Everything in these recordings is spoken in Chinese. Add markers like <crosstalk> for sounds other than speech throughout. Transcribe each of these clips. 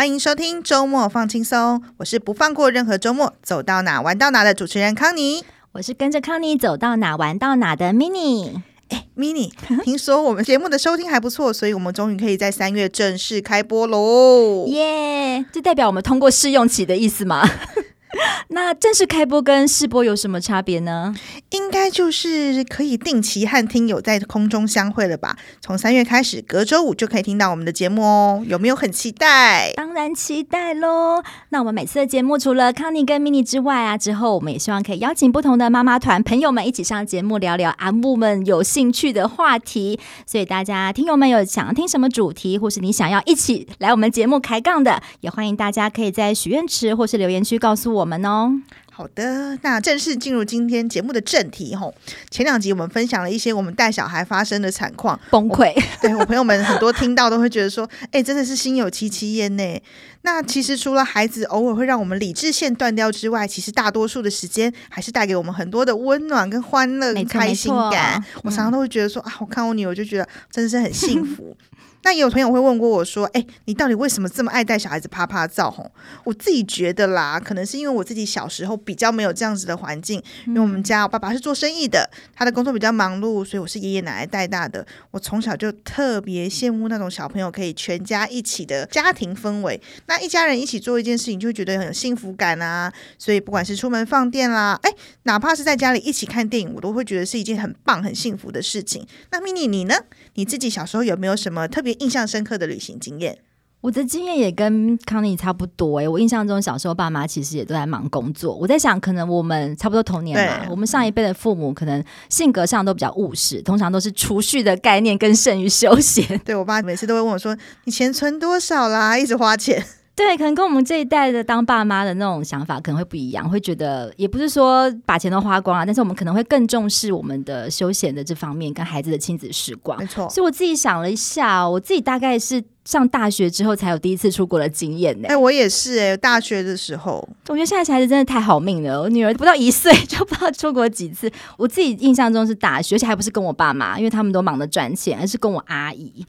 欢迎收听周末放轻松，我是不放过任何周末，走到哪玩到哪的主持人康妮，我是跟着康妮走到哪玩到哪的 Mini。哎，Mini，听说我们节目的收听还不错，所以我们终于可以在三月正式开播喽！耶，这代表我们通过试用期的意思吗？<laughs> <laughs> <laughs> <laughs> 那正式开播跟试播有什么差别呢？应该就是可以定期和听友在空中相会了吧？从三月开始，隔周五就可以听到我们的节目哦。有没有很期待？当然期待喽！那我们每次的节目除了康妮跟 Mini 之外啊，之后我们也希望可以邀请不同的妈妈团朋友们一起上节目聊聊阿母们有兴趣的话题。所以大家听友们有想要听什么主题，或是你想要一起来我们节目开杠的，也欢迎大家可以在许愿池或是留言区告诉我们哦。好的，那正式进入今天节目的正题吼。前两集我们分享了一些我们带小孩发生的惨况，崩溃。对我朋友们很多听到都会觉得说，哎、欸，真的是心有戚戚焉呢。那其实除了孩子偶尔会让我们理智线断掉之外，其实大多数的时间还是带给我们很多的温暖跟欢乐跟开心感。我常常都会觉得说啊，我看我女儿就觉得真的是很幸福。那也有朋友会问过我说：“哎，你到底为什么这么爱带小孩子啪啪照？”吼，我自己觉得啦，可能是因为我自己小时候比较没有这样子的环境，因为我们家我爸爸是做生意的，他的工作比较忙碌，所以我是爷爷奶奶带大的。我从小就特别羡慕那种小朋友可以全家一起的家庭氛围，那一家人一起做一件事情，就会觉得很有幸福感啊。所以不管是出门放电啦，哎，哪怕是在家里一起看电影，我都会觉得是一件很棒、很幸福的事情。那 Mini 你呢？你自己小时候有没有什么特别印象深刻的旅行经验？我的经验也跟康妮差不多哎、欸。我印象中小时候爸妈其实也都在忙工作。我在想，可能我们差不多童年嘛。我们上一辈的父母可能性格上都比较务实，通常都是储蓄的概念更胜于休闲。对，我爸每次都会问我说：“你钱存多少啦？”一直花钱。对，可能跟我们这一代的当爸妈的那种想法可能会不一样，会觉得也不是说把钱都花光了，但是我们可能会更重视我们的休闲的这方面，跟孩子的亲子时光。没错，所以我自己想了一下，我自己大概是上大学之后才有第一次出国的经验呢。哎，我也是哎，大学的时候，我觉得现在小孩子真的太好命了，我女儿不到一岁就不知道出国几次。我自己印象中是大学，而且还不是跟我爸妈，因为他们都忙着赚钱，而是跟我阿姨。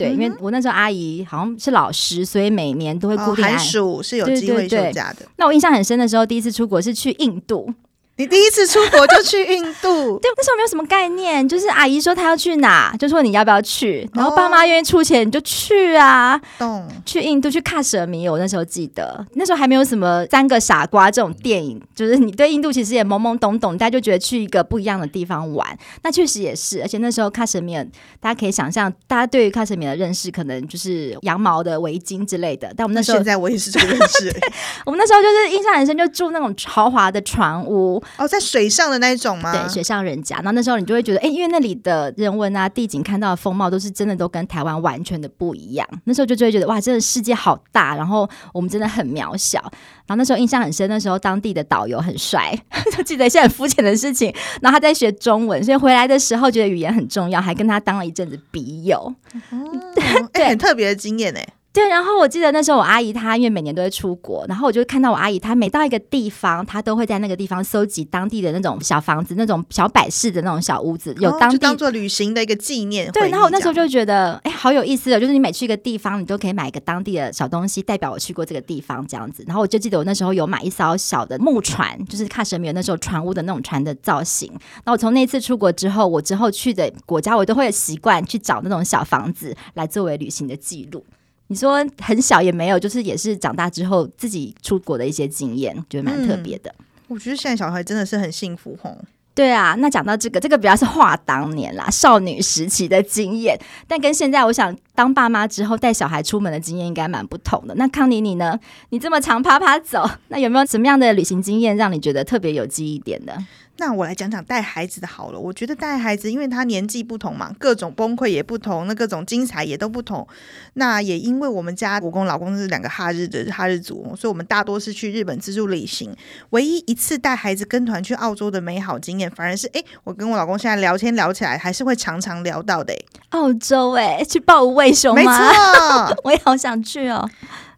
对，因为我那时候阿姨好像是老师，所以每年都会固定、哦、寒暑是有机会休假的。对对对。那我印象很深的时候，第一次出国是去印度。你第一次出国就去印度？<laughs> 对，那时候没有什么概念，就是阿姨说她要去哪，就说你要不要去，然后爸妈愿意出钱，你就去啊。懂。去印度去看什米，我那时候记得，那时候还没有什么三个傻瓜这种电影，就是你对印度其实也懵懵懂懂，大家就觉得去一个不一样的地方玩。那确实也是，而且那时候喀什米尔，大家可以想象，大家对于喀什米尔的认识可能就是羊毛的围巾之类的。但我们那时候，现在我也是这个认识。<laughs> 我们那时候就是印象很深，就住那种豪华的船屋。哦，在水上的那一种吗？对，水上人家。然后那时候你就会觉得，哎，因为那里的人文啊、地景、看到的风貌都是真的都跟台湾完全的不一样。那时候就就会觉得，哇，真的世界好大，然后我们真的很渺小。然后那时候印象很深，那时候当地的导游很帅，<laughs> 就记得一些很肤浅的事情。然后他在学中文，所以回来的时候觉得语言很重要，还跟他当了一阵子笔友。哦、<laughs> 对，很特别的经验呢。对，然后我记得那时候我阿姨她因为每年都会出国，然后我就看到我阿姨她每到一个地方，她都会在那个地方搜集当地的那种小房子、那种小摆饰的那种小屋子，有当地、哦、当做旅行的一个纪念。对，然后我那时候就觉得，哎，好有意思的，就是你每去一个地方，你都可以买一个当地的小东西，代表我去过这个地方这样子。然后我就记得我那时候有买一艘小的木船，就是喀什米尔那时候船屋的那种船的造型。然后我从那次出国之后，我之后去的国家，我都会有习惯去找那种小房子来作为旅行的记录。你说很小也没有，就是也是长大之后自己出国的一些经验，觉得蛮特别的。嗯，我觉得现在小孩真的是很幸福吼。对啊，那讲到这个，这个比较是话当年啦，少女时期的经验，但跟现在我想当爸妈之后带小孩出门的经验应该蛮不同的。那康妮你呢？你这么长趴趴走，那有没有什么样的旅行经验让你觉得特别有记忆点的？那我来讲讲带孩子的好了。我觉得带孩子，因为他年纪不同嘛，各种崩溃也不同，那各种精彩也都不同。那也因为我们家我跟老公是两个哈日的哈日族，所以我们大多是去日本自助旅行。唯一一次带孩子跟团去澳洲的美好经验，反而是哎，我跟我老公现在聊天聊起来，还是会常常聊到的。澳洲哎，去抱无没错，<laughs> 我也好想去哦。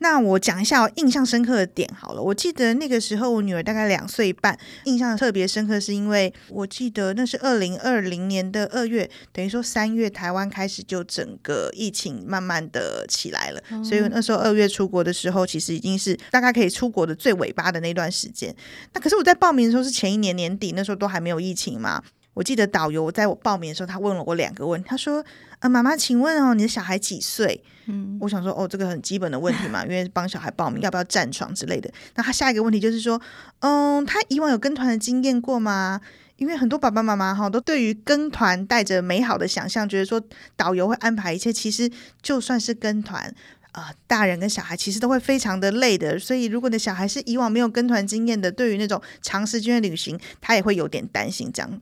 那我讲一下我印象深刻的点好了。我记得那个时候我女儿大概两岁半，印象特别深刻，是因为我记得那是二零二零年的二月，等于说三月台湾开始就整个疫情慢慢的起来了，嗯、所以那时候二月出国的时候，其实已经是大概可以出国的最尾巴的那段时间。那可是我在报名的时候是前一年年底，那时候都还没有疫情嘛。我记得导游在我报名的时候，他问了我两个问题，他说：“呃，妈妈，请问哦，你的小孩几岁？”嗯，我想说，哦，这个很基本的问题嘛，因为帮小孩报名要不要站床之类的。那他下一个问题就是说，嗯，他以往有跟团的经验过吗？因为很多爸爸妈妈哈都对于跟团带着美好的想象，觉得说导游会安排一切。其实就算是跟团，啊、呃，大人跟小孩其实都会非常的累的。所以如果你的小孩是以往没有跟团经验的，对于那种长时间的旅行，他也会有点担心这样。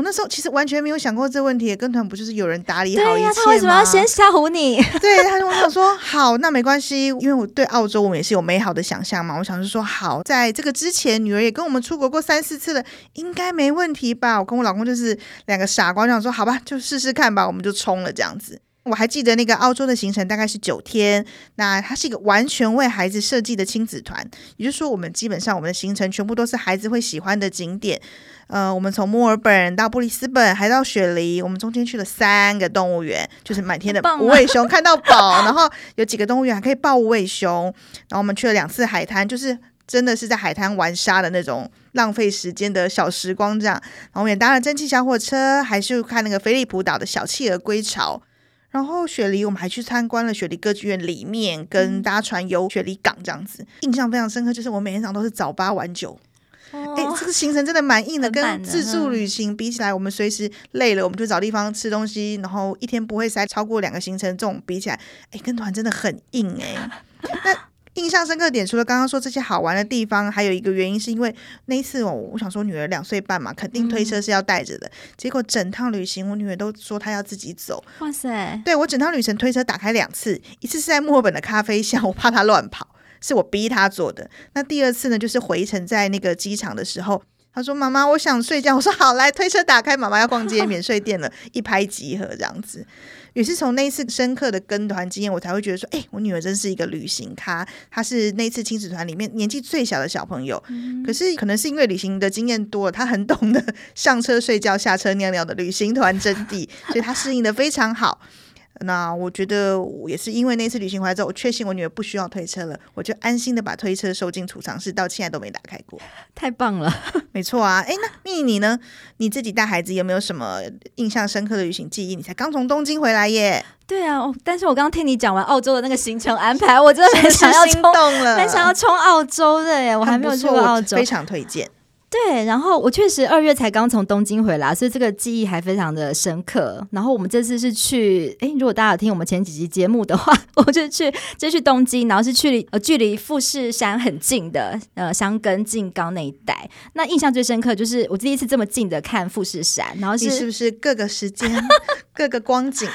我那时候其实完全没有想过这个问题，跟团不就是有人打理好一切吗？他为什么要先吓唬你？<laughs> 对，他就我想说好，那没关系，因为我对澳洲我们也是有美好的想象嘛。我想就说好，在这个之前，女儿也跟我们出国过三四次了，应该没问题吧？我跟我老公就是两个傻瓜，就想说好吧，就试试看吧，我们就冲了这样子。我还记得那个澳洲的行程大概是九天，那它是一个完全为孩子设计的亲子团，也就是说，我们基本上我们的行程全部都是孩子会喜欢的景点。呃，我们从墨尔本到布里斯本，还到雪梨，我们中间去了三个动物园，就是满天的无尾熊看到饱，然后有几个动物园还可以抱无尾熊，然后我们去了两次海滩，就是真的是在海滩玩沙的那种浪费时间的小时光这样，然后我们也搭了蒸汽小火车，还是看那个菲利普岛的小企鹅归巢，然后雪梨我们还去参观了雪梨歌剧院里面，跟搭船游雪梨港这样子，印象非常深刻，就是我每天早上都是早八晚九。哎，这个行程真的蛮硬的，跟自助旅行比起来，我们随时累了，我们就找地方吃东西，然后一天不会塞超过两个行程，这种比起来，哎，跟团真的很硬哎。<laughs> 那印象深刻点，除了刚刚说这些好玩的地方，还有一个原因是因为那一次我我想说女儿两岁半嘛，肯定推车是要带着的，结果整趟旅行我女儿都说她要自己走。哇塞！对，我整趟旅程推车打开两次，一次是在墨尔本的咖啡巷，我怕她乱跑。是我逼他做的。那第二次呢，就是回程在那个机场的时候，他说：“妈妈，我想睡觉。”我说：“好，来推车打开，妈妈要逛街，免税店了。”一拍即合这样子。也是从那一次深刻的跟团经验，我才会觉得说：“哎，我女儿真是一个旅行咖。她是那次亲子团里面年纪最小的小朋友，嗯、可是可能是因为旅行的经验多了，她很懂得上车睡觉、下车尿尿的旅行团真谛，所以她适应的非常好。”那我觉得也是因为那次旅行回来之后，我确信我女儿不需要推车了，我就安心的把推车收进储藏室，到现在都没打开过。<laughs> 太棒了，没错啊。哎，那蜜你呢？你自己带孩子有没有什么印象深刻的旅行记忆？你才刚从东京回来耶。对啊，但是我刚刚听你讲完澳洲的那个行程安排，我真的很想要冲，很想要冲澳洲的耶。我还没有去过澳洲，非常推荐。对，然后我确实二月才刚从东京回来，所以这个记忆还非常的深刻。然后我们这次是去，诶，如果大家有听我们前几集节目的话，我就去就去东京，然后是去呃距离富士山很近的呃箱根静冈那一带。那印象最深刻就是我第一次这么近的看富士山，然后是，是不是各个时间 <laughs> 各个光景？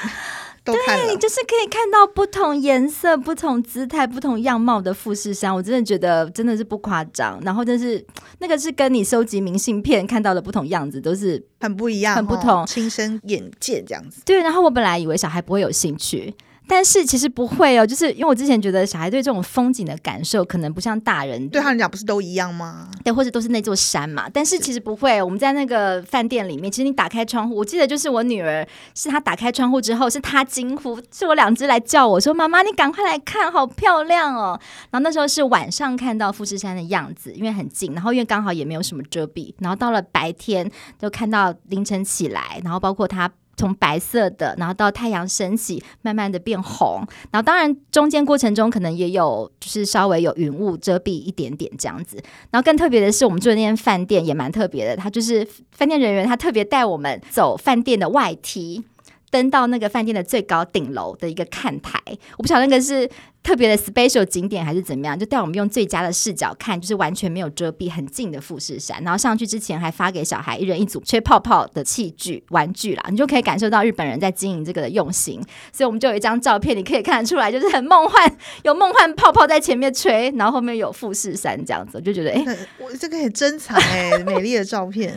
对，就是可以看到不同颜色、不同姿态、不同样貌的富士山，我真的觉得真的是不夸张。然后，真是那个是跟你收集明信片看到的不同样子，都是很不一样、很不同，亲身眼见这样子。对，然后我本来以为小孩不会有兴趣。但是其实不会哦，就是因为我之前觉得小孩对这种风景的感受可能不像大人，对他们讲不是都一样吗？对，或者都是那座山嘛。但是其实不会，我们在那个饭店里面，其实你打开窗户，我记得就是我女儿，是她打开窗户之后，是她惊呼，是我两只来叫我说：“妈妈，你赶快来看，好漂亮哦！”然后那时候是晚上看到富士山的样子，因为很近，然后因为刚好也没有什么遮蔽，然后到了白天就看到凌晨起来，然后包括它。从白色的，然后到太阳升起，慢慢的变红，然后当然中间过程中可能也有，就是稍微有云雾遮蔽一点点这样子。然后更特别的是，我们住的那间饭店也蛮特别的，他就是饭店人员，他特别带我们走饭店的外梯。登到那个饭店的最高顶楼的一个看台，我不晓得那个是特别的 special 景点还是怎么样，就带我们用最佳的视角看，就是完全没有遮蔽，很近的富士山。然后上去之前还发给小孩一人一组吹泡泡的器具玩具啦，你就可以感受到日本人在经营这个的用心。所以我们就有一张照片，你可以看得出来，就是很梦幻，有梦幻泡泡在前面吹，然后后面有富士山这样子，我就觉得哎，我这个很珍藏哎，美丽的照片。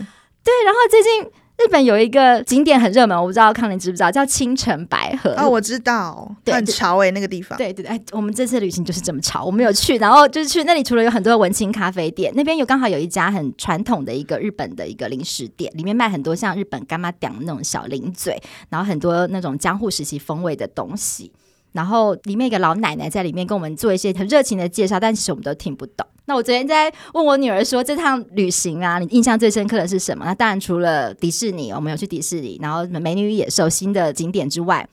对，然后最近。日本有一个景点很热门，我不知道康宁知不知道，叫青城白河。哦，我知道，很潮诶、欸，那个地方。对对对，哎，我们这次旅行就是这么潮，我们有去，然后就是去那里，除了有很多文青咖啡店，那边有刚好有一家很传统的一个日本的一个零食店，里面卖很多像日本干妈店那种小零嘴，然后很多那种江户时期风味的东西。然后里面一个老奶奶在里面跟我们做一些很热情的介绍，但其实我们都听不懂。那我昨天在问我女儿说，这趟旅行啊，你印象最深刻的是什么？那当然除了迪士尼，我们有去迪士尼，然后美女与野兽新的景点之外。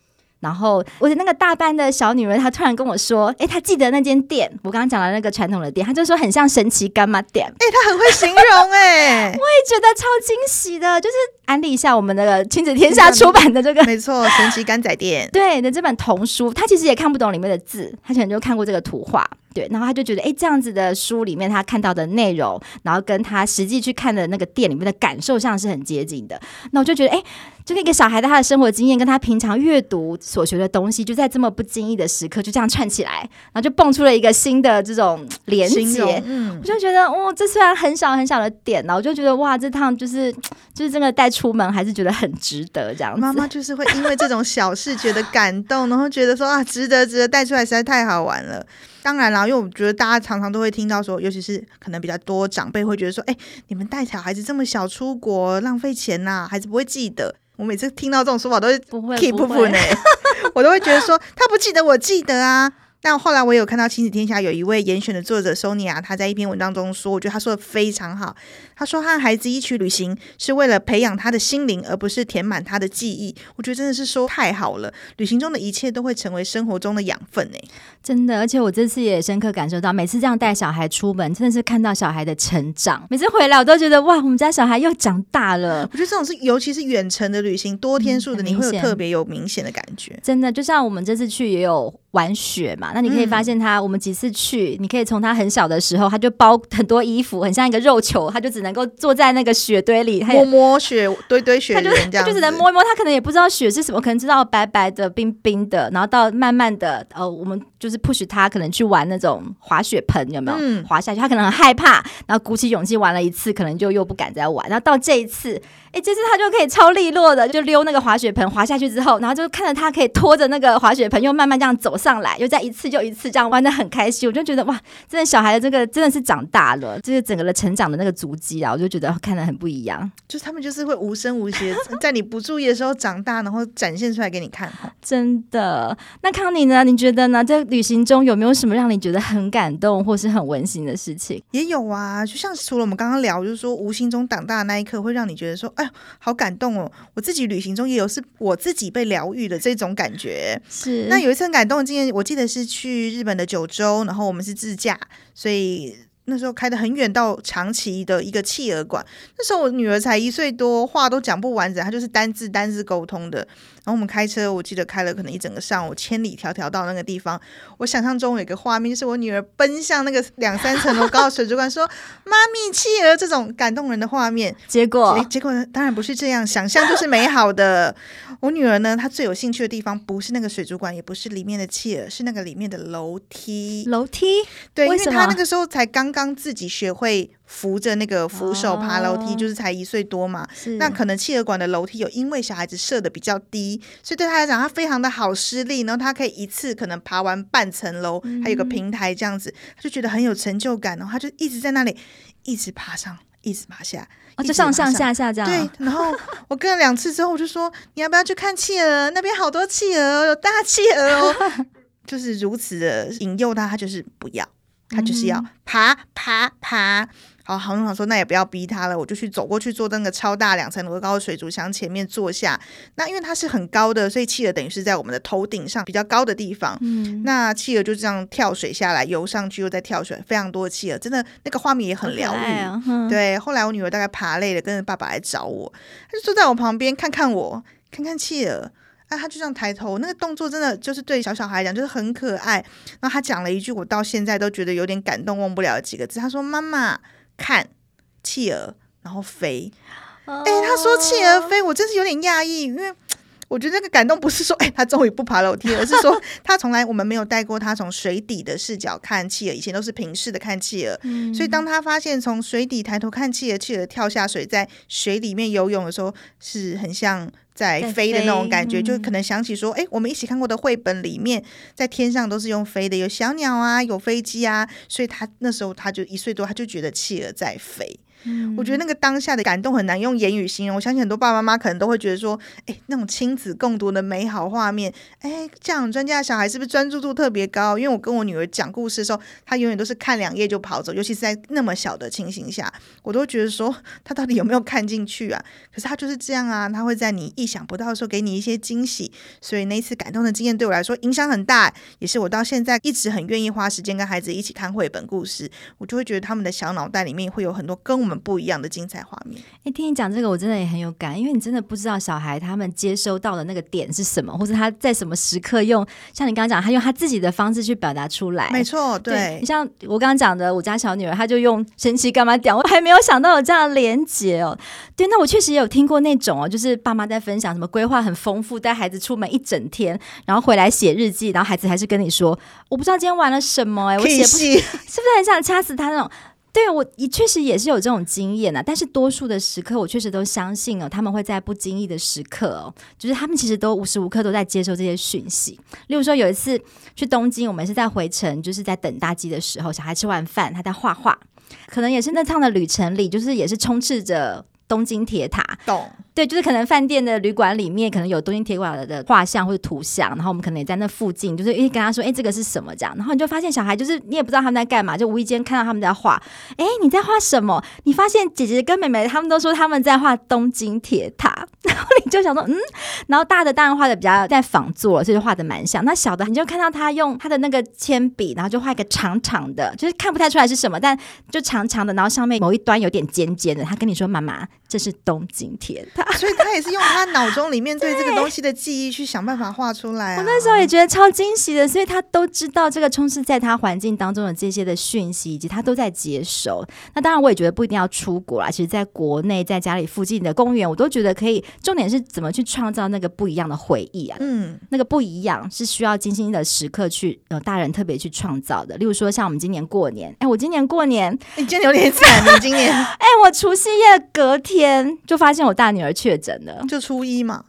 然后我的那个大班的小女儿，她突然跟我说：“哎，她记得那间店，我刚刚讲的那个传统的店，她就说很像神奇干妈店。哎，她很会形容哎，<laughs> 我也觉得超惊喜的。就是安利一下我们那个亲子天下出版的这个，<laughs> 没错，神奇干仔店 <laughs> 对的这本童书，她其实也看不懂里面的字，她可能就看过这个图画。”对，然后他就觉得，哎，这样子的书里面他看到的内容，然后跟他实际去看的那个店里面的感受上是很接近的。那我就觉得，哎，就那个小孩的他的生活经验，跟他平常阅读所学的东西，就在这么不经意的时刻就这样串起来，然后就蹦出了一个新的这种连接。嗯，我就觉得，哦，这虽然很小很小的点，然后我就觉得，哇，这趟就是 <tsk> 就是真的带出门还是觉得很值得这样子。妈妈就是会因为这种小事觉得感动，然后觉得说啊，值得值得带出来实在太好玩了。当然啦，因为我觉得大家常常都会听到说，尤其是可能比较多长辈会觉得说，哎，你们带小孩子这么小出国浪费钱呐、啊，孩子不会记得。我每次听到这种说法都会 keep 不呢，<laughs> 我都会觉得说他不记得，我记得啊。但后来我有看到《亲子天下》有一位严选的作者 Sonia，他在一篇文章中说，我觉得他说的非常好。他说，和孩子一起旅行是为了培养他的心灵，而不是填满他的记忆。我觉得真的是说太好了，旅行中的一切都会成为生活中的养分呢。真的，而且我这次也深刻感受到，每次这样带小孩出门，真的是看到小孩的成长。每次回来，我都觉得哇，我们家小孩又长大了。我觉得这种是，尤其是远程的旅行，多天数的，你会有特别有明显的感觉。嗯，真的，就像我们这次去也有玩雪嘛，那你可以发现他，我们几次去，你可以从他很小的时候，他就包很多衣服，很像一个肉球，他就只能够坐在那个。个雪堆里，摸摸雪堆堆雪，他就他就只能摸一摸，他可能也不知道雪是什么，可能知道白白的、冰冰的，然后到慢慢的，呃，我们就是 push 他，可能去玩那种滑雪盆，有没有？嗯，滑下去，他可能很害怕，然后鼓起勇气玩了一次，可能就又不敢再玩，然后到这一次。哎，这次他就可以超利落的，就溜那个滑雪盆滑下去之后，然后就看着他可以拖着那个滑雪盆，又慢慢这样走上来，又再一次又一次这样玩的很开心。我就觉得哇，真的小孩的这个真的是长大了，就是整个的成长的那个足迹啊，我就觉得看得很不一样。就是他们就是会无声无息，在你不注意的时候长大，然后展现出来给你看。真的。那康妮呢？你觉得呢？在旅行中有没有什么让你觉得很感动或是很温馨的事情？也有啊，就像除了我们刚刚聊，就是说无形中长大的那一刻，会让你觉得说，哎。好感动哦！我自己旅行中也有是我自己被疗愈的这种感觉。是，那有一次很感动的经验，我记得是去日本的九州，然后我们是自驾，所以。那时候开的很远，到长崎的一个企鹅馆。那时候我女儿才一岁多，话都讲不完整，她就是单字单字沟通的。然后我们开车，我记得开了可能一整个上午，千里迢迢到那个地方。我想象中有一个画面，就是我女儿奔向那个两三层楼高的水族馆，说：“妈咪，企鹅！”这种感动人的画面。结果，结果当然不是这样，想象就是美好的。我女儿呢，她最有兴趣的地方不是那个水族馆，也不是里面的企鹅，是那个里面的楼梯。楼梯？对，因为她那个时候才刚。刚自己学会扶着那个扶手爬楼梯，就是才一岁多嘛。那可能企鹅馆的楼梯有因为小孩子设的比较低，所以对他来讲，他非常的好施力，然后他可以一次可能爬完半层楼，还有个平台这样子，他就觉得很有成就感，然后他就一直在那里一直爬上，一直爬下，就上上下下这样。对，然后我跟了两次之后，我就说你要不要去看企鹅？那边好多企鹅，有大企鹅哦，<laughs> 就是如此的引诱他，他就是不要。他就是要爬爬爬，好，好，好说，那也不要逼他了，我就去走过去坐那个超大两层楼高的水族箱前面坐下。那因为它是很高的，所以企鹅等于是在我们的头顶上比较高的地方。嗯，那企鹅就这样跳水下来，游上去又再跳水，非常多的企鹅，真的那个画面也很疗愈。对，后来我女儿大概爬累了，跟着爸爸来找我，她就坐在我旁边看看我，看看企鹅。哎，他就这样抬头，那个动作真的就是对小小孩来讲就是很可爱。然后他讲了一句我到现在都觉得有点感动、忘不了的几个字。他说：“妈妈，看企鹅，然后飞。”哎，他说企鹅飞，我真是有点讶异，因为我觉得那个感动不是说，哎，他终于不爬楼梯，而是说 <laughs> 他从来我们没有带过他从水底的视角看企鹅，以前都是平视的看企鹅。嗯，所以当他发现从水底抬头看企鹅，企鹅跳下水在水里面游泳的时候，是很像在飞的那种感觉，就可能想起说，哎，我们一起看过的绘本里面，在天上都是用飞的，有小鸟啊，有飞机啊，所以他那时候他就一岁多，他就觉得企鹅在飞。我觉得那个当下的感动很难用言语形容。我相信很多爸爸妈妈可能都会觉得说，哎，那种亲子共读的美好画面，哎，这样专家的小孩是不是专注度特别高？因为我跟我女儿讲故事的时候，她永远都是看两页就跑走，尤其是在那么小的情形下，我都觉得说她到底有没有看进去啊？可是她就是这样啊，她会在你意想不到的时候给你一些惊喜。所以那一次感动的经验对我来说影响很大，也是我到现在一直很愿意花时间跟孩子一起看绘本故事。我就会觉得他们的小脑袋里面会有很多跟我们。不一样的精彩画面。哎，听你讲这个，我真的也很有感，因为你真的不知道小孩他们接收到的那个点是什么，或者他在什么时刻用，像你刚刚讲，他用他自己的方式去表达出来。没错，对，你像我刚刚讲的，我家小女儿，她就用神奇干嘛点，我还没有想到有这样的连结哦。对，那我确实也有听过那种哦，就是爸妈在分享什么规划很丰富，带孩子出门一整天，然后回来写日记，然后孩子还是跟你说，我不知道今天玩了什么，哎，我写不，<laughs> 是不是很想掐死他那种。对，我也确实也是有这种经验啊，但是多数的时刻，我确实都相信哦，他们会在不经意的时刻哦，就是他们其实都无时无刻都在接受这些讯息。例如说，有一次去东京，我们是在回程，就是在等大机的时候，小孩吃完饭，他在画画，可能也是那趟的旅程里，就是也是充斥着东京铁塔。懂。对，就是可能饭店的旅馆里面可能有东京铁塔的画像或者图像，然后我们可能也在那附近，就是诶跟他说，诶这个是什么这样，然后你就发现小孩就是你也不知道他们在干嘛，就无意间看到他们在画，诶你在画什么？你发现姐姐跟妹妹他们都说他们在画东京铁塔，然后你就想说嗯，然后大的当然画的比较在仿作，所以就画的蛮像，那小的你就看到他用他的那个铅笔，然后就画一个长长的，就是看不太出来是什么，但就长长的，然后上面某一端有点尖尖的，他跟你说妈妈这是东京铁塔。所以他也是用他脑中里面对这个东西的记忆去想办法画出来啊。我那时候也觉得超惊喜的，所以他都知道这个充斥在他环境当中的这些的讯息，以及他都在接收。那当然，我也觉得不一定要出国啦。其实，在国内，在家里附近的公园，我都觉得可以。重点是怎么去创造那个不一样的回忆啊？嗯，那个不一样是需要精心的时刻去，呃，大人特别去创造的。例如说，像我们今年过年，哎，我今年过年，你今年有点惨，你今年，<laughs> 哎，我除夕夜隔天就发现我大女儿确诊了。就初一嘛，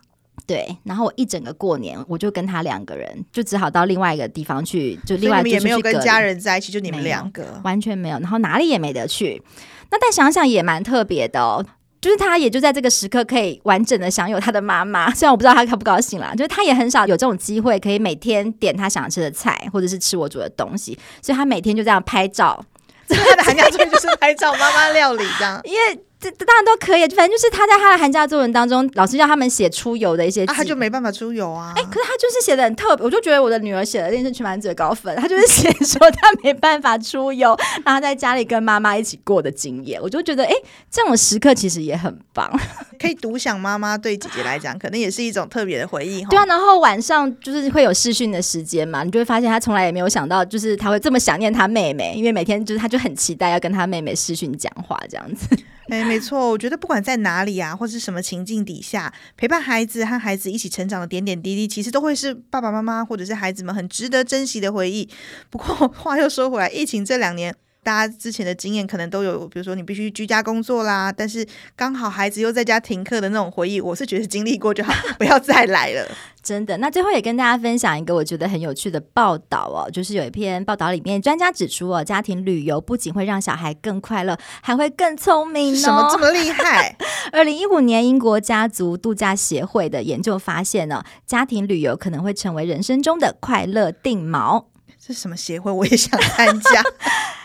对，然后我一整个过年，我就跟他两个人，就只好到另外一个地方去，就另外也没有跟家人在一起，就你们两个，完全没有，然后哪里也没得去。那但想想也蛮特别的哦，就是他也就在这个时刻可以完整的享有他的妈妈，<laughs> 虽然我不知道他高不高兴啦，就是他也很少有这种机会可以每天点他想吃的菜，或者是吃我煮的东西，所以他每天就这样拍照，他的寒假作业就是拍照妈妈料理这样，<laughs> 因为。这当然都可以，反正就是他在他的寒假作文当中，老师叫他们写出游的一些，啊，他就没办法出游啊。哎，可是他就是写的很特别，我就觉得我的女儿写的一定是全班最高分。他就是写说他没办法出游，然后在家里跟妈妈一起过的经验，我就觉得哎，这种时刻其实也很棒，<laughs> 可以独享妈妈对姐姐来讲，可能也是一种特别的回忆。对啊，然后晚上就是会有视讯的时间嘛，你就会发现他从来也没有想到，就是他会这么想念他妹妹，因为每天就是他就很期待要跟他妹妹视讯讲话这样子。哎，没错，我觉得不管在哪里啊，或是什么情境底下，陪伴孩子和孩子一起成长的点点滴滴，其实都会是爸爸妈妈或者是孩子们很值得珍惜的回忆。不过话又说回来，疫情这两年，大家之前的经验可能都有，比如说你必须居家工作啦，但是刚好孩子又在家停课的那种回忆，我是觉得经历过就好，不要再来了。<laughs> 真的，那最后也跟大家分享一个我觉得很有趣的报道哦，就是有一篇报道里面，专家指出哦，家庭旅游不仅会让小孩更快乐，还会更聪明哦。什么这么厉害？<laughs> 二零一五年英国家族度假协会的研究发现呢，家庭旅游可能会成为人生中的快乐定锚。<laughs> 这是什么协会？我也想参加。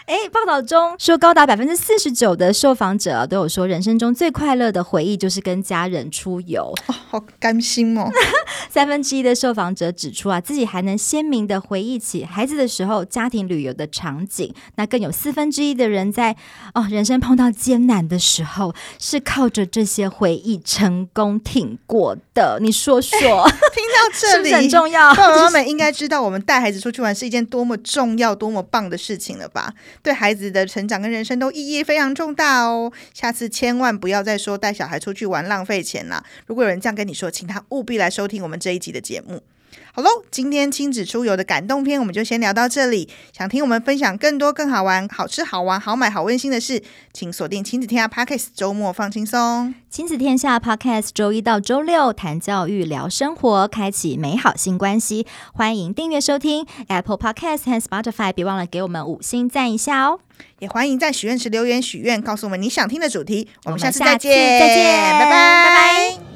哎，报道中说，高达百分之四十九的受访者都有说，人生中最快乐的回忆就是跟家人出游。哦，好甘心哦！<laughs> 三分之一的受访者指出啊，自己还能鲜明的回忆起孩子的时候家庭旅游的场景。那更有四分之一的人在哦人生碰到艰难的时候，是靠着这些回忆成功挺过的。你说说，<laughs> 听到这里很重要？爸爸妈妈们应该知道，我们带孩子出去玩是一件多么重要、多么棒的事情了吧？对孩子的成长跟人生都意义非常重大哦。下次千万不要再说带小孩出去玩浪费钱了。如果有人这样跟你说，请他务必来收听我们这一集的节目。好喽，今天亲子出游的感动篇我们就先聊到这里。想听我们分享更多更好玩、好吃好玩、好买好温馨的事，请锁定亲子天下 Podcast，周末放轻松。亲子天下 Podcast，周一到周六谈教育、聊生活，开启美好新关系。欢迎订阅收听 Apple Podcast 和 Spotify，别忘了给我们五星赞一下哦。也欢迎在许愿池留言许愿，告诉我们你想听的主题。我们下次再见，再见，拜拜，拜拜。